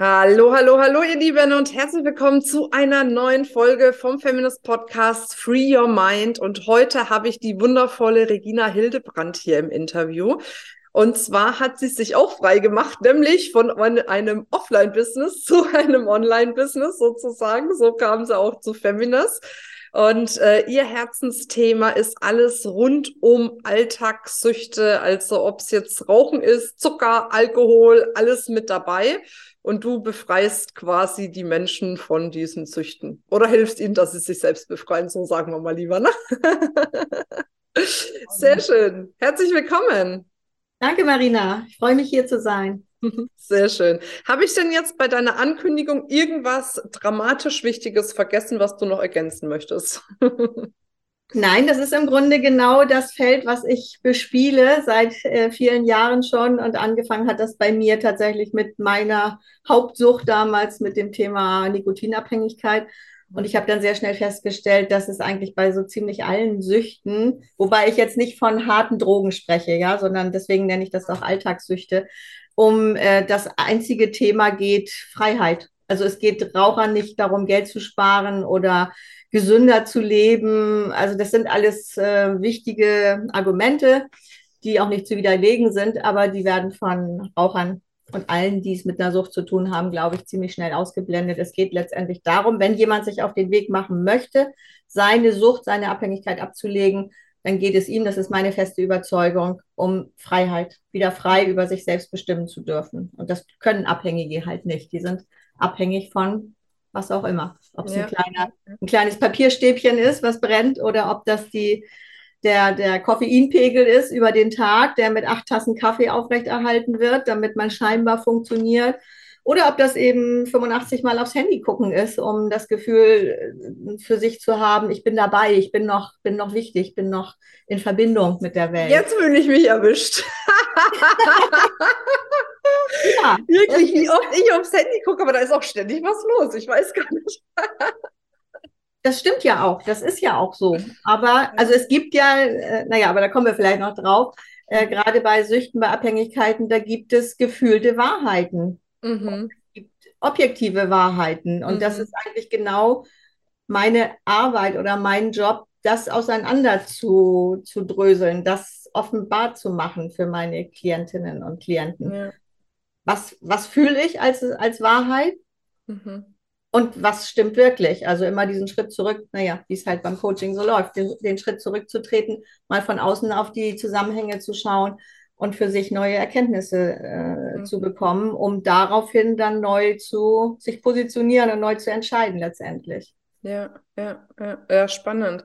Hallo, hallo, hallo, ihr Lieben und herzlich willkommen zu einer neuen Folge vom Feminist Podcast Free Your Mind. Und heute habe ich die wundervolle Regina Hildebrand hier im Interview. Und zwar hat sie sich auch frei gemacht, nämlich von einem Offline-Business zu einem Online-Business sozusagen. So kam sie auch zu Feminist. Und äh, ihr Herzensthema ist alles rund um Alltagssüchte, also ob es jetzt Rauchen ist, Zucker, Alkohol, alles mit dabei und du befreist quasi die Menschen von diesen Süchten. Oder hilfst ihnen, dass sie sich selbst befreien, so sagen wir mal lieber. Ne? Sehr schön. Herzlich willkommen. Danke, Marina. Ich freue mich, hier zu sein. Sehr schön. Habe ich denn jetzt bei deiner Ankündigung irgendwas dramatisch Wichtiges vergessen, was du noch ergänzen möchtest? Nein, das ist im Grunde genau das Feld, was ich bespiele seit äh, vielen Jahren schon. Und angefangen hat das bei mir tatsächlich mit meiner Hauptsucht damals mit dem Thema Nikotinabhängigkeit. Und ich habe dann sehr schnell festgestellt, dass es eigentlich bei so ziemlich allen Süchten, wobei ich jetzt nicht von harten Drogen spreche, ja, sondern deswegen nenne ich das auch Alltagssüchte, um äh, das einzige Thema geht Freiheit. Also es geht Rauchern nicht darum, Geld zu sparen oder gesünder zu leben. Also das sind alles äh, wichtige Argumente, die auch nicht zu widerlegen sind, aber die werden von Rauchern und allen, die es mit einer Sucht zu tun haben, glaube ich, ziemlich schnell ausgeblendet. Es geht letztendlich darum, wenn jemand sich auf den Weg machen möchte, seine Sucht, seine Abhängigkeit abzulegen, dann geht es ihm, das ist meine feste Überzeugung, um Freiheit, wieder frei über sich selbst bestimmen zu dürfen. Und das können Abhängige halt nicht. Die sind abhängig von was auch immer. Ob es ja. ein, kleiner, ein kleines Papierstäbchen ist, was brennt, oder ob das die, der, der Koffeinpegel ist über den Tag, der mit acht Tassen Kaffee aufrechterhalten wird, damit man scheinbar funktioniert. Oder ob das eben 85 Mal aufs Handy gucken ist, um das Gefühl äh, für sich zu haben, ich bin dabei, ich bin noch, bin noch wichtig, bin noch in Verbindung mit der Welt. Jetzt fühle ich mich erwischt. ja, Wirklich, wie oft ich aufs Handy gucke, aber da ist auch ständig was los. Ich weiß gar nicht. das stimmt ja auch, das ist ja auch so. Aber, also es gibt ja, äh, naja, aber da kommen wir vielleicht noch drauf, äh, gerade bei Süchten, bei Abhängigkeiten, da gibt es gefühlte Wahrheiten. Mhm. Es gibt objektive Wahrheiten. Und mhm. das ist eigentlich genau meine Arbeit oder mein Job, das auseinander zu, zu dröseln, das offenbar zu machen für meine Klientinnen und Klienten. Ja. Was, was fühle ich als, als Wahrheit? Mhm. Und was stimmt wirklich? Also immer diesen Schritt zurück, naja, wie es halt beim Coaching so läuft, den, den Schritt zurückzutreten, mal von außen auf die Zusammenhänge zu schauen und für sich neue Erkenntnisse äh, mhm. zu bekommen, um daraufhin dann neu zu sich positionieren und neu zu entscheiden letztendlich. Ja, ja, ja, ja, spannend.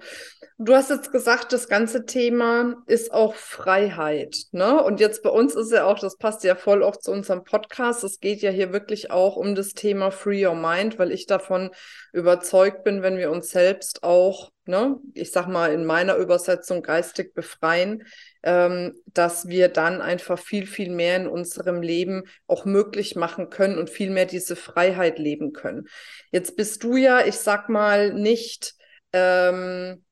Du hast jetzt gesagt, das ganze Thema ist auch Freiheit, ne? Und jetzt bei uns ist ja auch, das passt ja voll auch zu unserem Podcast. Es geht ja hier wirklich auch um das Thema Free Your Mind, weil ich davon überzeugt bin, wenn wir uns selbst auch, ne, ich sag mal in meiner Übersetzung geistig befreien, ähm, dass wir dann einfach viel, viel mehr in unserem Leben auch möglich machen können und viel mehr diese Freiheit leben können. Jetzt bist du ja, ich sag mal, nicht ähm,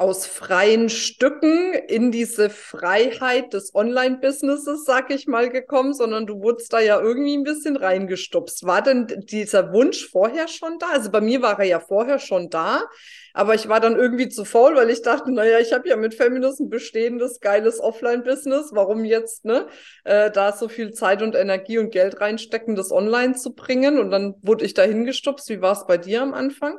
aus freien Stücken in diese Freiheit des Online-Businesses, sag ich mal, gekommen, sondern du wurdest da ja irgendwie ein bisschen reingestupst. War denn dieser Wunsch vorher schon da? Also bei mir war er ja vorher schon da, aber ich war dann irgendwie zu faul, weil ich dachte, naja, ich habe ja mit Feminist ein bestehendes, geiles Offline-Business. Warum jetzt, ne, äh, da so viel Zeit und Energie und Geld reinstecken, das online zu bringen? Und dann wurde ich da hingestupst. Wie war es bei dir am Anfang?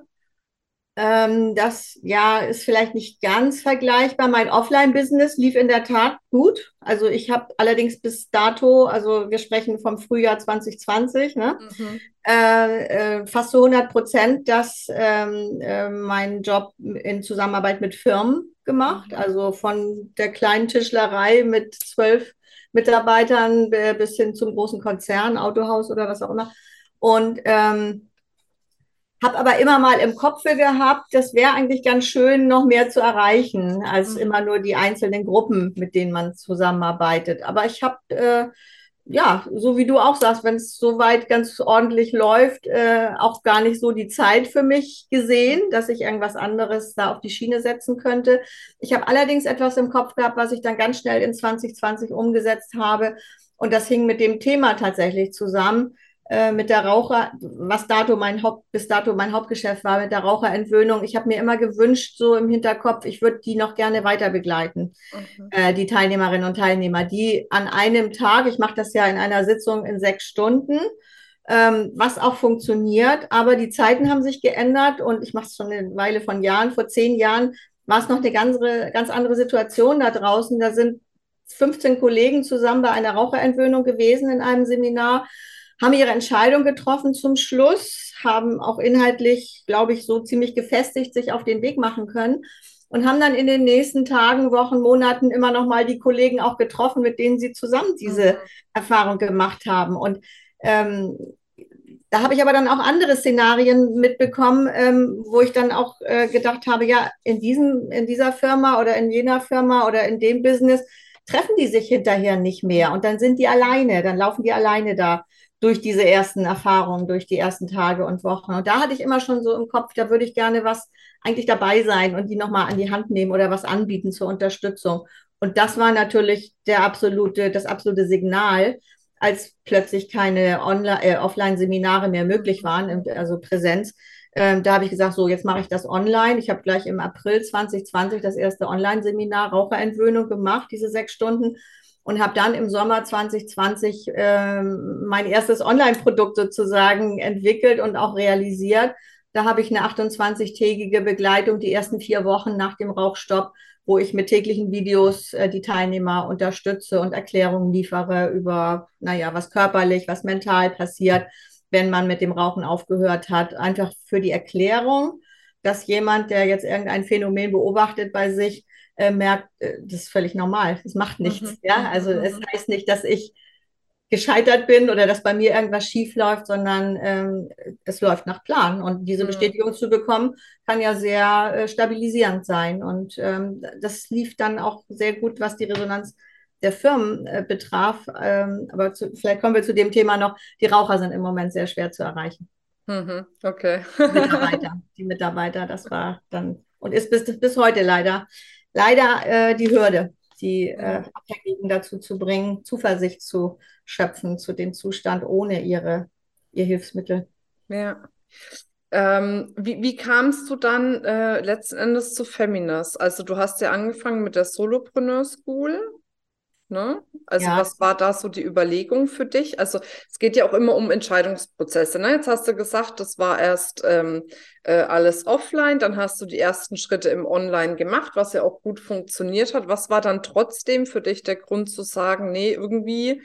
Ähm, das ja ist vielleicht nicht ganz vergleichbar. Mein Offline-Business lief in der Tat gut. Also ich habe allerdings bis dato, also wir sprechen vom Frühjahr 2020, ne, mhm. Äh, äh, fast zu 100 Prozent das ähm, äh, meinen Job in Zusammenarbeit mit Firmen gemacht. Mhm. Also von der kleinen Tischlerei mit zwölf Mitarbeitern bis hin zum großen Konzern, Autohaus oder was auch immer. Und ähm, habe aber immer mal im Kopf gehabt, das wäre eigentlich ganz schön, noch mehr zu erreichen, als mhm. immer nur die einzelnen Gruppen, mit denen man zusammenarbeitet. Aber ich habe, äh, ja, so wie du auch sagst, wenn es soweit ganz ordentlich läuft, äh, auch gar nicht so die Zeit für mich gesehen, dass ich irgendwas anderes da auf die Schiene setzen könnte. Ich habe allerdings etwas im Kopf gehabt, was ich dann ganz schnell in 2020 umgesetzt habe. Und das hing mit dem Thema tatsächlich zusammen äh, mit der Raucher, was dato mein Haupt, bis dato mein Hauptgeschäft war, mit der Raucherentwöhnung. Ich habe mir immer gewünscht, so im Hinterkopf, ich würde die noch gerne weiter begleiten, mhm. äh, die Teilnehmerinnen und Teilnehmer, die an einem Tag, ich mache das ja in einer Sitzung in sechs Stunden, ähm, was auch funktioniert, aber die Zeiten haben sich geändert und ich mache es schon eine Weile von Jahren. Vor zehn Jahren war es noch eine ganz, ganz andere Situation da draußen. Da sind 15 Kollegen zusammen bei einer Raucherentwöhnung gewesen in einem Seminar haben ihre Entscheidung getroffen zum Schluss, haben auch inhaltlich, glaube ich, so ziemlich gefestigt sich auf den Weg machen können und haben dann in den nächsten Tagen, Wochen, Monaten immer noch mal die Kollegen auch getroffen, mit denen sie zusammen diese mhm. Erfahrung gemacht haben. Und ähm, da habe ich aber dann auch andere Szenarien mitbekommen, ähm, wo ich dann auch äh, gedacht habe, ja, in diesem, in dieser Firma oder in jener Firma oder in dem Business treffen die sich hinterher nicht mehr und dann sind die alleine, dann laufen die alleine da durch diese ersten Erfahrungen, durch die ersten Tage und Wochen. Und da hatte ich immer schon so im Kopf, da würde ich gerne was eigentlich dabei sein und die nochmal an die Hand nehmen oder was anbieten zur Unterstützung. Und das war natürlich der absolute, das absolute Signal, als plötzlich keine Online, äh, Offline-Seminare mehr möglich waren, also Präsenz. Ähm, da habe ich gesagt, so, jetzt mache ich das online. Ich habe gleich im April 2020 das erste Online-Seminar Raucherentwöhnung gemacht, diese sechs Stunden und habe dann im Sommer 2020 äh, mein erstes Online-Produkt sozusagen entwickelt und auch realisiert. Da habe ich eine 28-tägige Begleitung die ersten vier Wochen nach dem Rauchstopp, wo ich mit täglichen Videos äh, die Teilnehmer unterstütze und Erklärungen liefere über, naja, was körperlich, was mental passiert, wenn man mit dem Rauchen aufgehört hat. Einfach für die Erklärung, dass jemand, der jetzt irgendein Phänomen beobachtet bei sich, äh, merkt, äh, das ist völlig normal, das macht nichts. Mhm. Ja, also mhm. es heißt nicht, dass ich gescheitert bin oder dass bei mir irgendwas schief läuft, sondern ähm, es läuft nach Plan. Und diese mhm. Bestätigung zu bekommen, kann ja sehr äh, stabilisierend sein. Und ähm, das lief dann auch sehr gut, was die Resonanz der Firmen äh, betraf. Ähm, aber zu, vielleicht kommen wir zu dem Thema noch. Die Raucher sind im Moment sehr schwer zu erreichen. Mhm. Okay. die Mitarbeiter, die Mitarbeiter, das war dann und ist bis, bis heute leider leider äh, die Hürde, die äh, Abhängigen dazu zu bringen, Zuversicht zu schöpfen zu dem Zustand ohne ihre, ihr Hilfsmittel. Ja. Ähm, wie, wie kamst du dann äh, letzten Endes zu Feminist? Also du hast ja angefangen mit der Solopreneur School Ne? Also ja. was war da so die Überlegung für dich? Also es geht ja auch immer um Entscheidungsprozesse. Ne? Jetzt hast du gesagt, das war erst ähm, äh, alles offline, dann hast du die ersten Schritte im Online gemacht, was ja auch gut funktioniert hat. Was war dann trotzdem für dich der Grund zu sagen, nee, irgendwie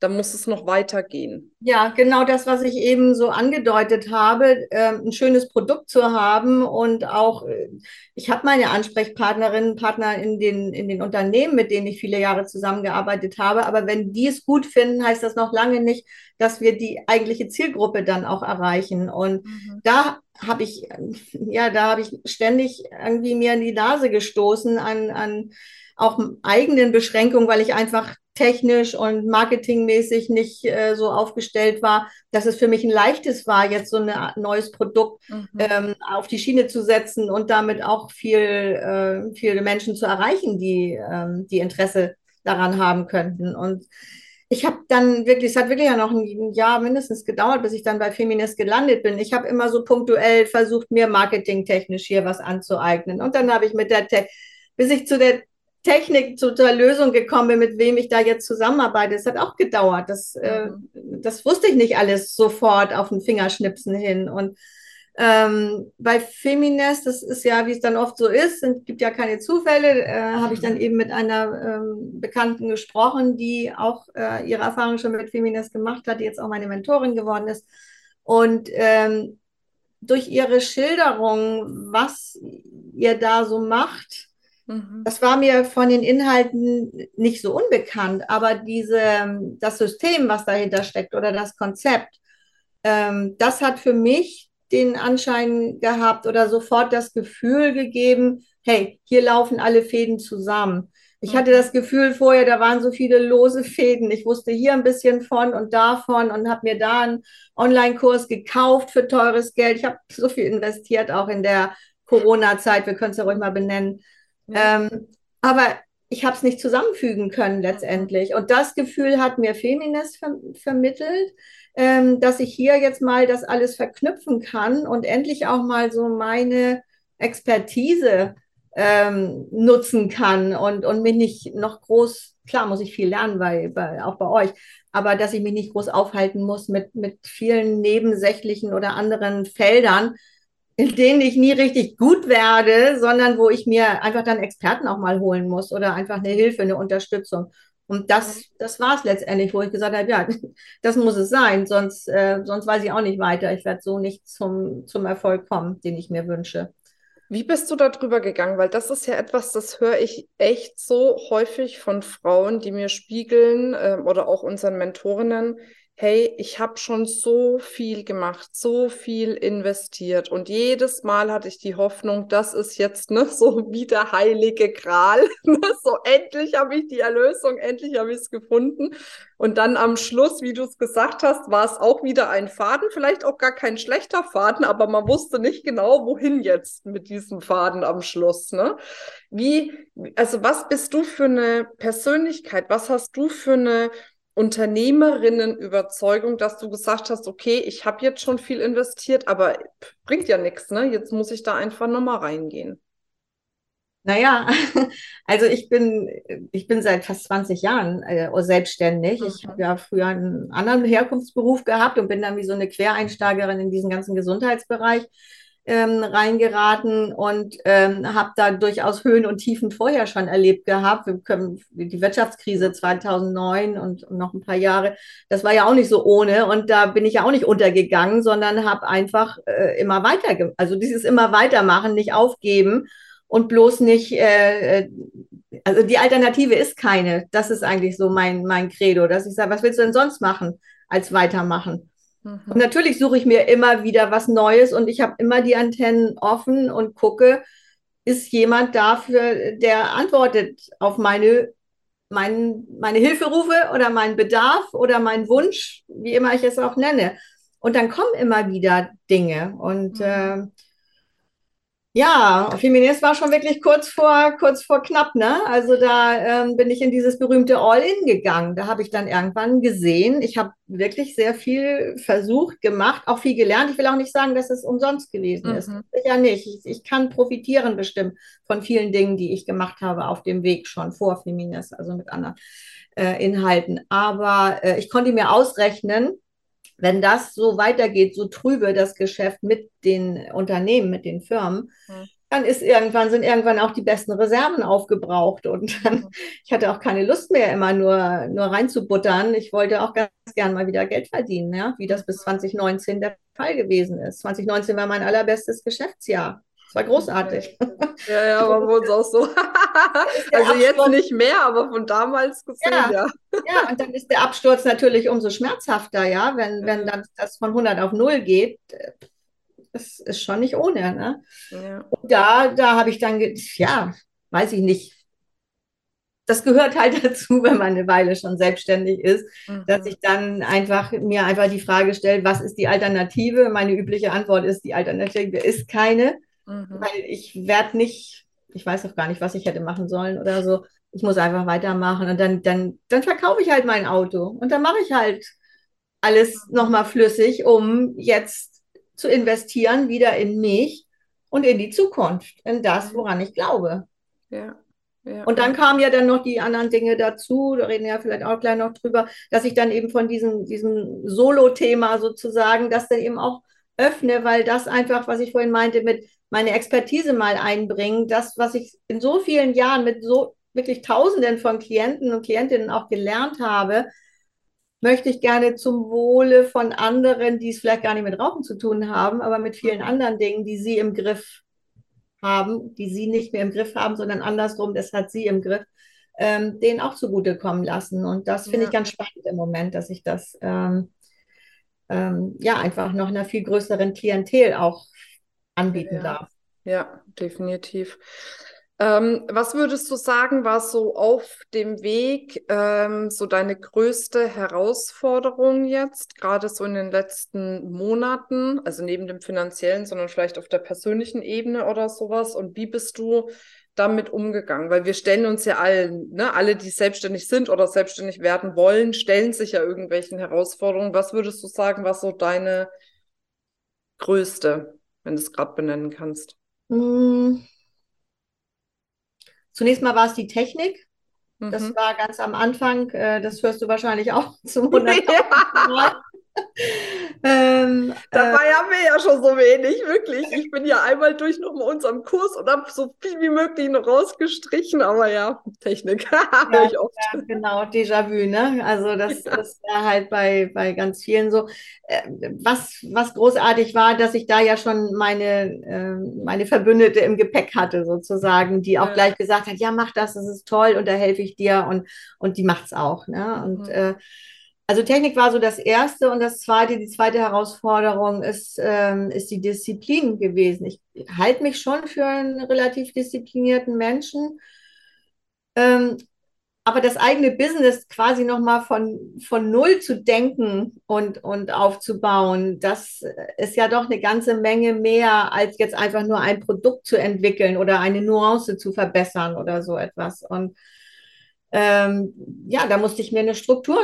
da muss es noch weitergehen. Ja, genau das, was ich eben so angedeutet habe, äh, ein schönes Produkt zu haben und auch, äh, ich habe meine Ansprechpartnerinnen, Partner in den, in den Unternehmen, mit denen ich viele Jahre zusammengearbeitet habe, aber wenn die es gut finden, heißt das noch lange nicht, dass wir die eigentliche Zielgruppe dann auch erreichen. Und mhm. da habe ich, ja, da habe ich ständig irgendwie mir in die Nase gestoßen an, an auch eigenen Beschränkungen, weil ich einfach technisch und marketingmäßig nicht äh, so aufgestellt war, dass es für mich ein leichtes war, jetzt so ein neues Produkt mhm. ähm, auf die Schiene zu setzen und damit auch viel, äh, viele Menschen zu erreichen, die, ähm, die Interesse daran haben könnten. Und ich habe dann wirklich, es hat wirklich ja noch ein Jahr mindestens gedauert, bis ich dann bei Feminist gelandet bin. Ich habe immer so punktuell versucht, mir marketingtechnisch hier was anzueignen. Und dann habe ich mit der, Te bis ich zu der Technik zu der Lösung gekommen bin, mit wem ich da jetzt zusammenarbeite. Es hat auch gedauert. Das, äh, mhm. das wusste ich nicht alles sofort auf den Fingerschnipsen hin. Und ähm, bei Feminist, das ist ja, wie es dann oft so ist, es gibt ja keine Zufälle, äh, habe ich dann eben mit einer ähm, Bekannten gesprochen, die auch äh, ihre Erfahrung schon mit Feminist gemacht hat, die jetzt auch meine Mentorin geworden ist. Und ähm, durch ihre Schilderung, was ihr da so macht, Mhm. Das war mir von den Inhalten nicht so unbekannt, aber diese, das System, was dahinter steckt oder das Konzept, ähm, das hat für mich den Anschein gehabt oder sofort das Gefühl gegeben, hey, hier laufen alle Fäden zusammen. Ich hatte das Gefühl vorher, da waren so viele lose Fäden. Ich wusste hier ein bisschen von und davon und habe mir da einen Online-Kurs gekauft für teures Geld. Ich habe so viel investiert, auch in der Corona-Zeit. Wir können es ja ruhig mal benennen. Ja. Ähm, aber ich habe es nicht zusammenfügen können letztendlich. Und das Gefühl hat mir Feminist ver vermittelt, ähm, dass ich hier jetzt mal das alles verknüpfen kann und endlich auch mal so meine Expertise ähm, nutzen kann und, und mich nicht noch groß, klar muss ich viel lernen, bei, bei, auch bei euch, aber dass ich mich nicht groß aufhalten muss mit, mit vielen nebensächlichen oder anderen Feldern, in denen ich nie richtig gut werde, sondern wo ich mir einfach dann Experten auch mal holen muss oder einfach eine Hilfe, eine Unterstützung. Und das, das war es letztendlich, wo ich gesagt habe, ja, das muss es sein, sonst, äh, sonst weiß ich auch nicht weiter. Ich werde so nicht zum, zum Erfolg kommen, den ich mir wünsche. Wie bist du da drüber gegangen? Weil das ist ja etwas, das höre ich echt so häufig von Frauen, die mir spiegeln äh, oder auch unseren Mentorinnen hey, ich habe schon so viel gemacht, so viel investiert und jedes Mal hatte ich die Hoffnung, das ist jetzt ne, so wie der heilige Gral. Ne, so endlich habe ich die Erlösung, endlich habe ich es gefunden. Und dann am Schluss, wie du es gesagt hast, war es auch wieder ein Faden, vielleicht auch gar kein schlechter Faden, aber man wusste nicht genau, wohin jetzt mit diesem Faden am Schluss. Ne? Wie, also was bist du für eine Persönlichkeit? Was hast du für eine Unternehmerinnenüberzeugung, dass du gesagt hast, okay, ich habe jetzt schon viel investiert, aber bringt ja nichts, ne? Jetzt muss ich da einfach nochmal reingehen. Naja, also ich bin, ich bin seit fast 20 Jahren äh, selbstständig. Mhm. Ich habe ja früher einen anderen Herkunftsberuf gehabt und bin dann wie so eine Quereinsteigerin in diesen ganzen Gesundheitsbereich ähm, reingeraten und ähm, habe da durchaus Höhen und Tiefen vorher schon erlebt gehabt. Wir können, die Wirtschaftskrise 2009 und, noch ein paar Jahre, das war ja auch nicht so ohne und da bin ich ja auch nicht untergegangen, sondern habe einfach äh, immer weiter, also dieses immer weitermachen, nicht aufgeben und bloß nicht, äh, äh, also die Alternative ist keine. Das ist eigentlich so mein, mein Credo, dass ich sage, was willst du denn sonst machen als weitermachen? Mhm. Und natürlich suche ich mir immer wieder was Neues und ich habe immer die Antennen offen und gucke, ist jemand dafür, der antwortet auf meine, mein, meine Hilferufe oder meinen Bedarf oder meinen Wunsch, wie immer ich es auch nenne. Und dann kommen immer wieder Dinge. Und mhm. äh, ja, Feminist war schon wirklich kurz vor, kurz vor knapp, ne? Also da ähm, bin ich in dieses berühmte All-In gegangen. Da habe ich dann irgendwann gesehen, ich habe wirklich sehr viel versucht, gemacht, auch viel gelernt. Ich will auch nicht sagen, dass es umsonst gewesen mhm. ist. Sicher nicht. Ich, ich, kann profitieren bestimmt von vielen Dingen, die ich gemacht habe auf dem Weg schon vor Feminist, also mit anderen äh, Inhalten. Aber äh, ich konnte mir ausrechnen, wenn das so weitergeht, so trübe das Geschäft mit den Unternehmen, mit den Firmen, mhm. dann ist irgendwann, sind irgendwann auch die besten Reserven aufgebraucht. Und dann, ich hatte auch keine Lust mehr, immer nur, nur reinzubuttern. Ich wollte auch ganz gern mal wieder Geld verdienen, ja, wie das bis 2019 der Fall gewesen ist. 2019 war mein allerbestes Geschäftsjahr. Es war großartig. Ja, ja, war bei uns auch so. also jetzt nicht mehr, aber von damals gesehen, ja. ja. Ja, und dann ist der Absturz natürlich umso schmerzhafter, ja, wenn, wenn dann das von 100 auf 0 geht. Das ist schon nicht ohne, ne? Ja. Und da, da habe ich dann, ja, weiß ich nicht, das gehört halt dazu, wenn man eine Weile schon selbstständig ist, mhm. dass ich dann einfach mir einfach die Frage stelle, was ist die Alternative? Meine übliche Antwort ist, die Alternative ist keine. Mhm. Weil ich werde nicht, ich weiß auch gar nicht, was ich hätte machen sollen oder so. Ich muss einfach weitermachen und dann, dann, dann verkaufe ich halt mein Auto und dann mache ich halt alles nochmal flüssig, um jetzt zu investieren, wieder in mich und in die Zukunft, in das, mhm. woran ich glaube. Ja. Ja. Und dann kamen ja dann noch die anderen Dinge dazu, da reden wir ja vielleicht auch gleich noch drüber, dass ich dann eben von diesem, diesem Solo-Thema sozusagen, das dann eben auch öffne, weil das einfach, was ich vorhin meinte, mit meine Expertise mal einbringen. Das, was ich in so vielen Jahren mit so wirklich Tausenden von Klienten und Klientinnen auch gelernt habe, möchte ich gerne zum Wohle von anderen, die es vielleicht gar nicht mit Rauchen zu tun haben, aber mit vielen anderen Dingen, die sie im Griff haben, die sie nicht mehr im Griff haben, sondern andersrum, das hat sie im Griff, ähm, denen auch zugutekommen lassen. Und das finde ja. ich ganz spannend im Moment, dass ich das ähm, ähm, ja einfach noch einer viel größeren Klientel auch anbieten ja. darf. Ja, definitiv. Ähm, was würdest du sagen, war so auf dem Weg ähm, so deine größte Herausforderung jetzt, gerade so in den letzten Monaten, also neben dem finanziellen, sondern vielleicht auf der persönlichen Ebene oder sowas? Und wie bist du damit umgegangen? Weil wir stellen uns ja allen, ne, alle, die selbstständig sind oder selbstständig werden wollen, stellen sich ja irgendwelchen Herausforderungen. Was würdest du sagen, was so deine größte, wenn du es gerade benennen kannst? Hm. Zunächst mal war es die Technik. Das Mhm. war ganz am Anfang, äh, das hörst du wahrscheinlich auch zum 100. Ja. Mal. Ähm, äh, Dabei haben wir ja schon so wenig, wirklich. Ich bin ja einmal durch nochmal unseren Kurs und habe so viel wie möglich noch rausgestrichen, aber ja, Technik, höre ich oft. ja, genau, Déjà-vu, ne? Also das Ja. ist ja halt bei, bei ganz vielen so. Äh, was, was großartig war, dass ich da ja schon meine, äh, meine Verbündete im Gepäck hatte, sozusagen, die auch Ja. gleich gesagt hat, ja, mach das, das ist toll und da helfe ich dir und, und die macht's auch, ne? Und Mhm. äh, also Technik war so das erste und das zweite, die zweite Herausforderung ist, ähm, ist die Disziplin gewesen. Ich halte mich schon für einen relativ disziplinierten Menschen. Ähm, aber das eigene Business quasi nochmal von, von Null zu denken und, und aufzubauen, das ist ja doch eine ganze Menge mehr, als jetzt einfach nur ein Produkt zu entwickeln oder eine Nuance zu verbessern oder so etwas. Und ähm, ja, da musste ich mir eine Struktur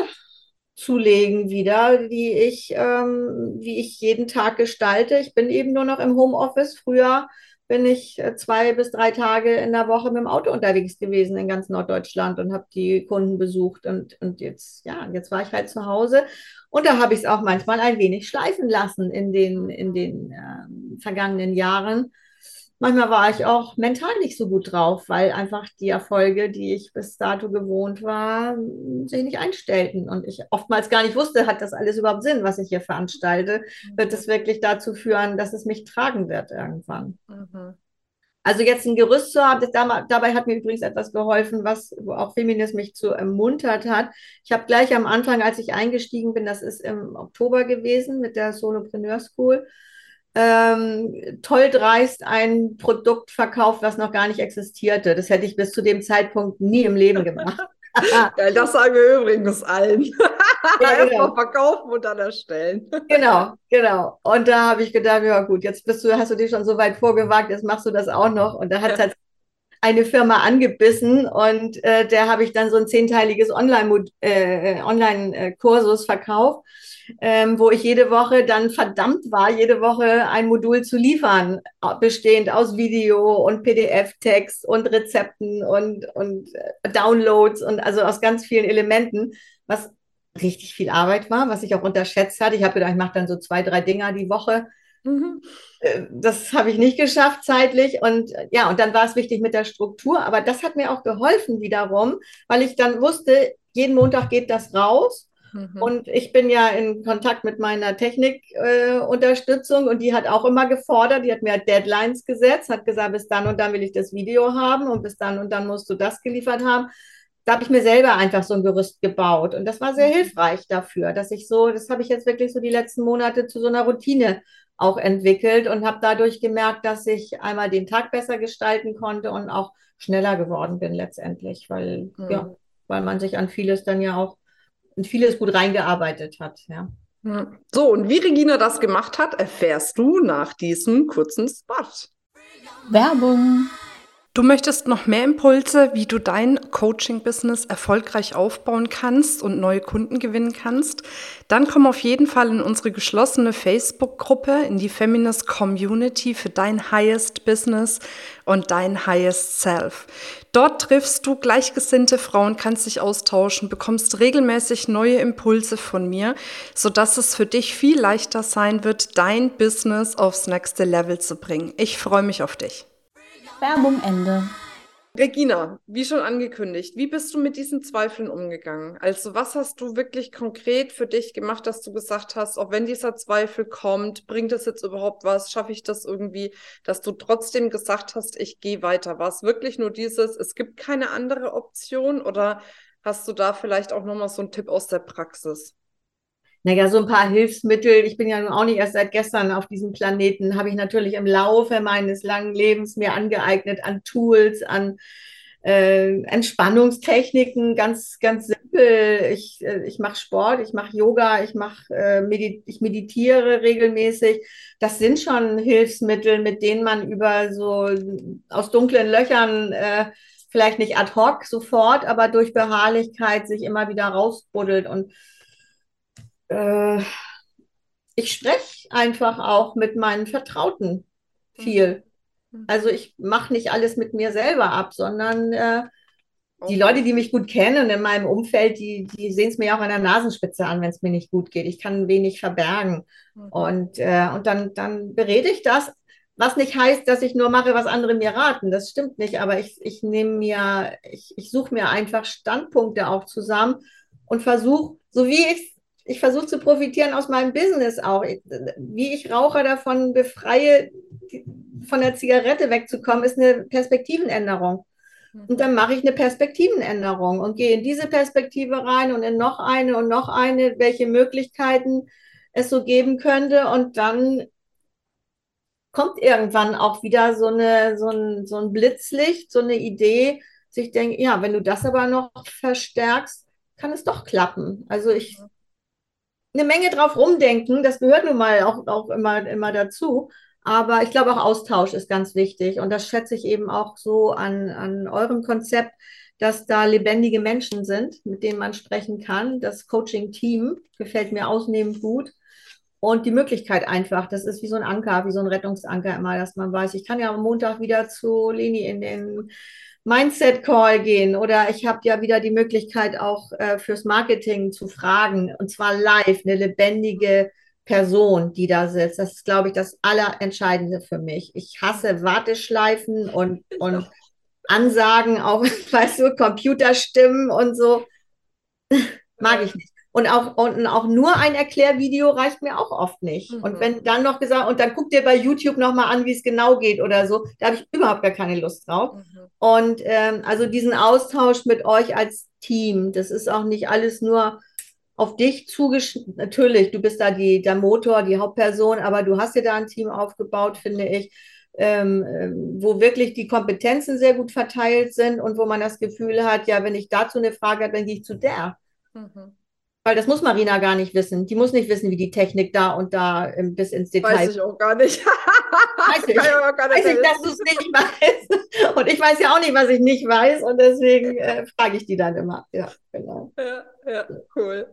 zulegen wieder, die ich, ähm, wie ich jeden Tag gestalte. Ich bin eben nur noch im Homeoffice. Früher bin ich äh, zwei bis drei Tage in der Woche mit dem Auto unterwegs gewesen in ganz Norddeutschland und habe die Kunden besucht. Und, und jetzt, ja, jetzt war ich halt zu Hause. Und da habe ich es auch manchmal ein wenig schleifen lassen in den, in den ähm, vergangenen Jahren. Manchmal war ich auch mental nicht so gut drauf, weil einfach die Erfolge, die ich bis dato gewohnt war, sich nicht einstellten und ich oftmals gar nicht wusste, hat das alles überhaupt Sinn, was ich hier veranstalte? Wird es wirklich dazu führen, dass es mich tragen wird irgendwann? Mhm. Also jetzt ein Gerüst zu haben, dabei hat mir übrigens etwas geholfen, was auch Feminis mich zu ermuntert hat. Ich habe gleich am Anfang, als ich eingestiegen bin, das ist im Oktober gewesen mit der Solopreneur School, ähm, toll dreist ein Produkt verkauft, was noch gar nicht existierte. Das hätte ich bis zu dem Zeitpunkt nie im Leben gemacht. Das sagen wir übrigens allen. Ja, genau. verkaufen und dann erstellen. Genau, genau. Und da habe ich gedacht, ja gut, jetzt bist du, hast du dich schon so weit vorgewagt, jetzt machst du das auch noch. Und da hat Ja. halt eine Firma angebissen und äh, der habe ich dann so ein zehnteiliges Online-Kursus äh, Online Kursus verkauft, ähm, wo ich jede Woche dann verdammt war, jede Woche ein Modul zu liefern, bestehend aus Video und PDF-Text und Rezepten und, und äh, Downloads und also aus ganz vielen Elementen, was richtig viel Arbeit war, was ich auch unterschätzt hatte. Ich habe gedacht, ich mache dann so zwei, drei Dinger die Woche. Mhm. Äh, Das habe ich nicht geschafft zeitlich. Und äh, ja, und dann war es wichtig mit der Struktur. Aber das hat mir auch geholfen wiederum, weil ich dann wusste, jeden Montag geht das raus. Mhm. Und ich bin ja in Kontakt mit meiner Technikunterstützung und die hat auch immer gefordert, die hat mir Deadlines gesetzt, hat gesagt, bis dann und dann will ich das Video haben und bis dann und dann musst du das geliefert haben. Da habe ich mir selber einfach so ein Gerüst gebaut und das war sehr hilfreich dafür, dass ich so, das habe ich jetzt wirklich so die letzten Monate zu so einer Routine auch entwickelt und habe dadurch gemerkt, dass ich einmal den Tag besser gestalten konnte und auch schneller geworden bin letztendlich, weil, Mhm. ja, weil man sich an vieles dann ja auch in vieles gut reingearbeitet hat. Ja. So, und wie Regina das gemacht hat, erfährst du nach diesem kurzen Spot. Werbung. Du möchtest noch mehr Impulse, wie du dein Coaching-Business erfolgreich aufbauen kannst und neue Kunden gewinnen kannst? Dann komm auf jeden Fall in unsere geschlossene Facebook-Gruppe, in die Feminist Community für dein Highest Business und dein Highest Self. Dort triffst du gleichgesinnte Frauen, kannst dich austauschen, bekommst regelmäßig neue Impulse von mir, sodass es für dich viel leichter sein wird, dein Business aufs nächste Level zu bringen. Ich freue mich auf dich. Werbung Ende. Regina, wie schon angekündigt, wie bist du mit diesen Zweifeln umgegangen? Also, was hast du wirklich konkret für dich gemacht, dass du gesagt hast, auch wenn dieser Zweifel kommt, bringt es jetzt überhaupt was? Schaffe ich das irgendwie, dass du trotzdem gesagt hast, ich gehe weiter? War es wirklich nur dieses, es gibt keine andere Option oder hast du da vielleicht auch nochmal so einen Tipp aus der Praxis? Naja, so ein paar Hilfsmittel. Ich bin ja nun auch nicht erst seit gestern auf diesem Planeten, habe ich natürlich im Laufe meines langen Lebens mir angeeignet an Tools, an äh, Entspannungstechniken, ganz, ganz simpel. Ich, äh, ich mache Sport, ich mache Yoga, ich, mach, äh, medit ich meditiere regelmäßig. Das sind schon Hilfsmittel, mit denen man über so aus dunklen Löchern äh, vielleicht nicht ad hoc sofort, aber durch Beharrlichkeit sich immer wieder rausbuddelt. Und äh, ich spreche einfach auch mit meinen Vertrauten viel. Mhm. Also ich mache nicht alles mit mir selber ab, sondern äh, die Leute, die mich gut kennen und in meinem Umfeld, die, die sehen es mir auch an der Nasenspitze an, wenn es mir nicht gut geht. Ich kann wenig verbergen. Mhm. Und, äh, und dann, dann berede ich das, was nicht heißt, dass ich nur mache, was andere mir raten. Das stimmt nicht, aber ich, ich nehme mir, ich, ich suche mir einfach Standpunkte auch zusammen und versuche, so wie ich ich versuche zu profitieren aus meinem Business auch. Wie ich Raucher davon befreie, von der Zigarette wegzukommen, ist eine Perspektivenänderung. Und dann mache ich eine Perspektivenänderung und gehe in diese Perspektive rein und in noch eine und noch eine, welche Möglichkeiten es so geben könnte. Und dann kommt irgendwann auch wieder so, eine, so, ein, so ein Blitzlicht, so eine Idee, sich denke, ja, wenn du das aber noch verstärkst, kann es doch klappen. Also ich eine Menge drauf rumdenken, das gehört nun mal auch, auch immer, immer dazu. Aber ich glaube, auch Austausch ist ganz wichtig. Und das schätze ich eben auch so an, an eurem Konzept, dass da lebendige Menschen sind, mit denen man sprechen kann. Das Coaching-Team gefällt mir ausnehmend gut. Und die Möglichkeit einfach, das ist wie so ein Anker, wie so ein Rettungsanker immer, dass man weiß, ich kann ja am Montag wieder zu Leni in den Mindset-Call gehen oder ich habe ja wieder die Möglichkeit auch äh, fürs Marketing zu fragen und zwar live, eine lebendige Person, die da sitzt. Das ist, glaube ich, das Allerentscheidende für mich. Ich hasse Warteschleifen und, und Ansagen, auch, weißt du, Computerstimmen und so. Mag ich nicht. Und auch, und auch nur ein Erklärvideo reicht mir auch oft nicht. Mhm. Und wenn dann noch gesagt, und dann guck dir bei YouTube nochmal an, wie es genau geht oder so, da habe ich überhaupt gar keine Lust drauf. Mhm. Und ähm, also diesen Austausch mit euch als Team, das ist auch nicht alles nur auf dich zugeschnitten. Natürlich, du bist da die, der Motor, die Hauptperson, aber du hast dir da ein Team aufgebaut, finde ich, ähm, ähm, wo wirklich die Kompetenzen sehr gut verteilt sind und wo man das Gefühl hat, ja, wenn ich dazu eine Frage habe, dann gehe ich zu der. Mhm. Weil das muss Marina gar nicht wissen. Die muss nicht wissen, wie die Technik da und da ähm, bis ins Detail. Weiß ich auch gar nicht. weiß ich, weiß ich dass du es nicht weißt. Und ich weiß ja auch nicht, was ich nicht weiß. Und deswegen äh, frage ich die dann immer. Ja, genau. Ja, ja, cool.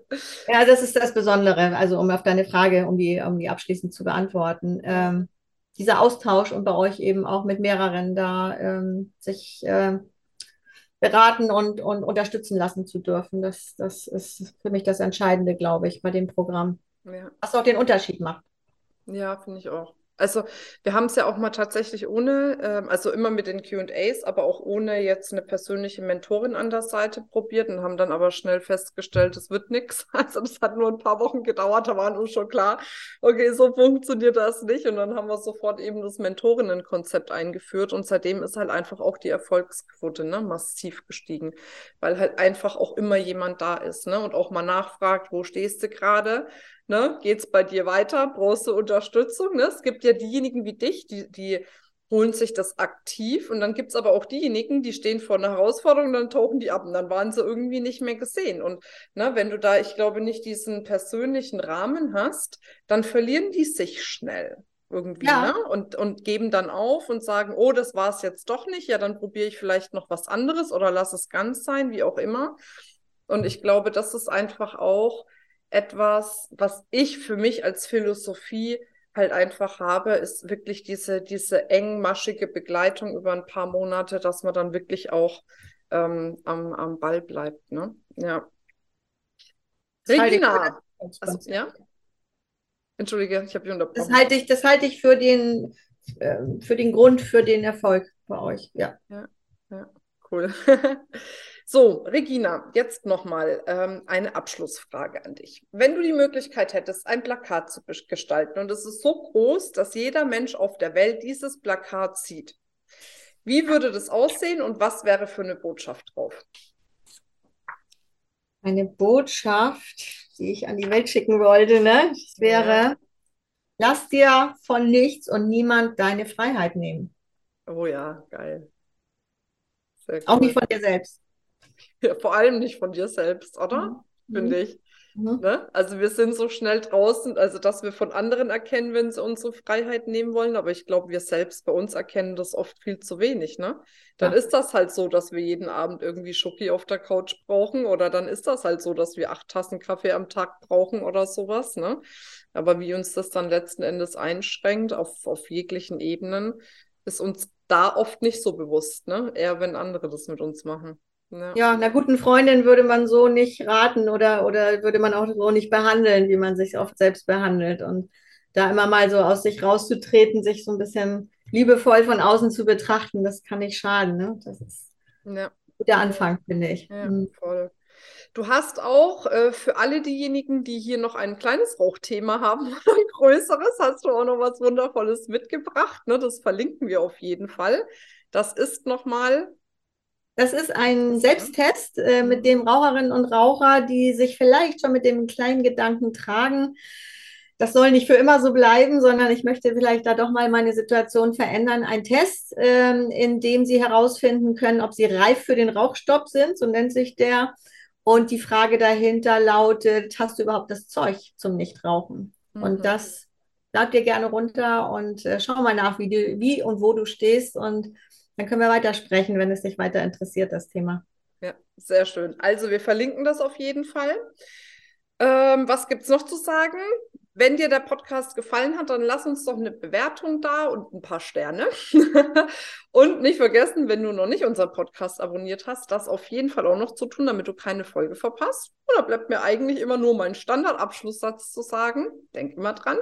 Ja, das ist das Besondere. Also um auf deine Frage, um die, um die abschließend zu beantworten. Ähm, dieser Austausch und bei euch eben auch mit mehreren da ähm, sich äh, beraten und, und unterstützen lassen zu dürfen. Das, das ist für mich das Entscheidende, glaube ich, bei dem Programm. Ja. Was auch den Unterschied macht. Ja, finde ich auch. Also wir haben es ja auch mal tatsächlich ohne, ähm, also immer mit den QAs, aber auch ohne jetzt eine persönliche Mentorin an der Seite probiert und haben dann aber schnell festgestellt, es wird nichts. Also das hat nur ein paar Wochen gedauert, da waren uns schon klar, okay, so funktioniert das nicht. Und dann haben wir sofort eben das Mentorinnenkonzept eingeführt und seitdem ist halt einfach auch die Erfolgsquote ne, massiv gestiegen, weil halt einfach auch immer jemand da ist ne, und auch mal nachfragt, wo stehst du gerade? Ne? Geht es bei dir weiter? Brauchst du Unterstützung? Ne? Es gibt ja diejenigen wie dich, die, die holen sich das aktiv und dann gibt es aber auch diejenigen, die stehen vor einer Herausforderung, dann tauchen die ab und dann waren sie irgendwie nicht mehr gesehen. Und ne, wenn du da, ich glaube, nicht diesen persönlichen Rahmen hast, dann verlieren die sich schnell irgendwie, ja. ne? Und, und geben dann auf und sagen, oh, das war es jetzt doch nicht, ja, dann probiere ich vielleicht noch was anderes oder lass es ganz sein, wie auch immer. Und ich glaube, das ist einfach auch etwas, was ich für mich als Philosophie halt einfach habe, ist wirklich diese, diese engmaschige Begleitung über ein paar Monate, dass man dann wirklich auch ähm, am, am Ball bleibt. Ne? Ja. Regina. Also, ja? Entschuldige, ich habe dich unterbrochen. Das halte ich, das halte ich für den, äh, für den Grund für den Erfolg bei euch. Ja. Ja, ja cool. So, Regina, jetzt nochmal ähm, eine Abschlussfrage an dich. Wenn du die Möglichkeit hättest, ein Plakat zu gestalten und es ist so groß, dass jeder Mensch auf der Welt dieses Plakat sieht, wie würde das aussehen und was wäre für eine Botschaft drauf? eine Botschaft, die ich an die Welt schicken wollte, ne? Das wäre, lass dir von nichts und niemand deine Freiheit nehmen. Oh ja, geil. Auch nicht von dir selbst. Vor allem nicht von dir selbst, oder? Mhm. Finde mhm. ich. Mhm. Ne? Also wir sind so schnell draußen, also dass wir von anderen erkennen, wenn sie unsere Freiheit nehmen wollen, aber ich glaube, wir selbst bei uns erkennen das oft viel zu wenig. Ne? Dann ja. ist das halt so, dass wir jeden Abend irgendwie Schoki auf der Couch brauchen oder dann ist das halt so, dass wir acht Tassen Kaffee am Tag brauchen oder sowas. Ne? Aber wie uns das dann letzten Endes einschränkt auf, auf jeglichen Ebenen, ist uns da oft nicht so bewusst, ne? Eher wenn andere das mit uns machen. Ja. ja, einer guten Freundin würde man so nicht raten oder, oder würde man auch so nicht behandeln, wie man sich oft selbst behandelt. Und da immer mal so aus sich rauszutreten, sich so ein bisschen liebevoll von außen zu betrachten, das kann nicht schaden. Ne? Das ist ja. der Anfang, finde ich. Ja, mhm. voll. Du hast auch äh, für alle diejenigen, die hier noch ein kleines Rauchthema haben oder ein größeres, hast du auch noch was Wundervolles mitgebracht. Ne? Das verlinken wir auf jeden Fall. Das ist nochmal das ist ein Selbsttest, äh, mit dem Raucherinnen und Raucher, die sich vielleicht schon mit dem kleinen Gedanken tragen, das soll nicht für immer so bleiben, sondern ich möchte vielleicht da doch mal meine Situation verändern. Ein Test, ähm, in dem Sie herausfinden können, ob Sie reif für den Rauchstopp sind, so nennt sich der. Und die Frage dahinter lautet, hast du überhaupt das Zeug zum Nichtrauchen? Mhm. Und das lad dir gerne runter und äh, schau mal nach, wie, du, wie und wo du stehst und dann können wir weitersprechen, wenn es dich weiter interessiert, das Thema. Ja, sehr schön. Also wir verlinken das auf jeden Fall. Ähm, was gibt es noch zu sagen? Wenn dir der Podcast gefallen hat, dann lass uns doch eine Bewertung da und ein paar Sterne. und nicht vergessen, wenn du noch nicht unseren Podcast abonniert hast, das auf jeden Fall auch noch zu tun, damit du keine Folge verpasst. Und da bleibt mir eigentlich immer nur mein Standardabschlusssatz zu sagen. Denk immer dran.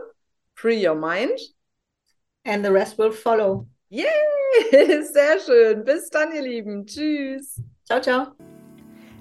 Free your mind. And the rest will follow. Yay! Sehr schön. Bis dann, ihr Lieben. Tschüss. Ciao, ciao.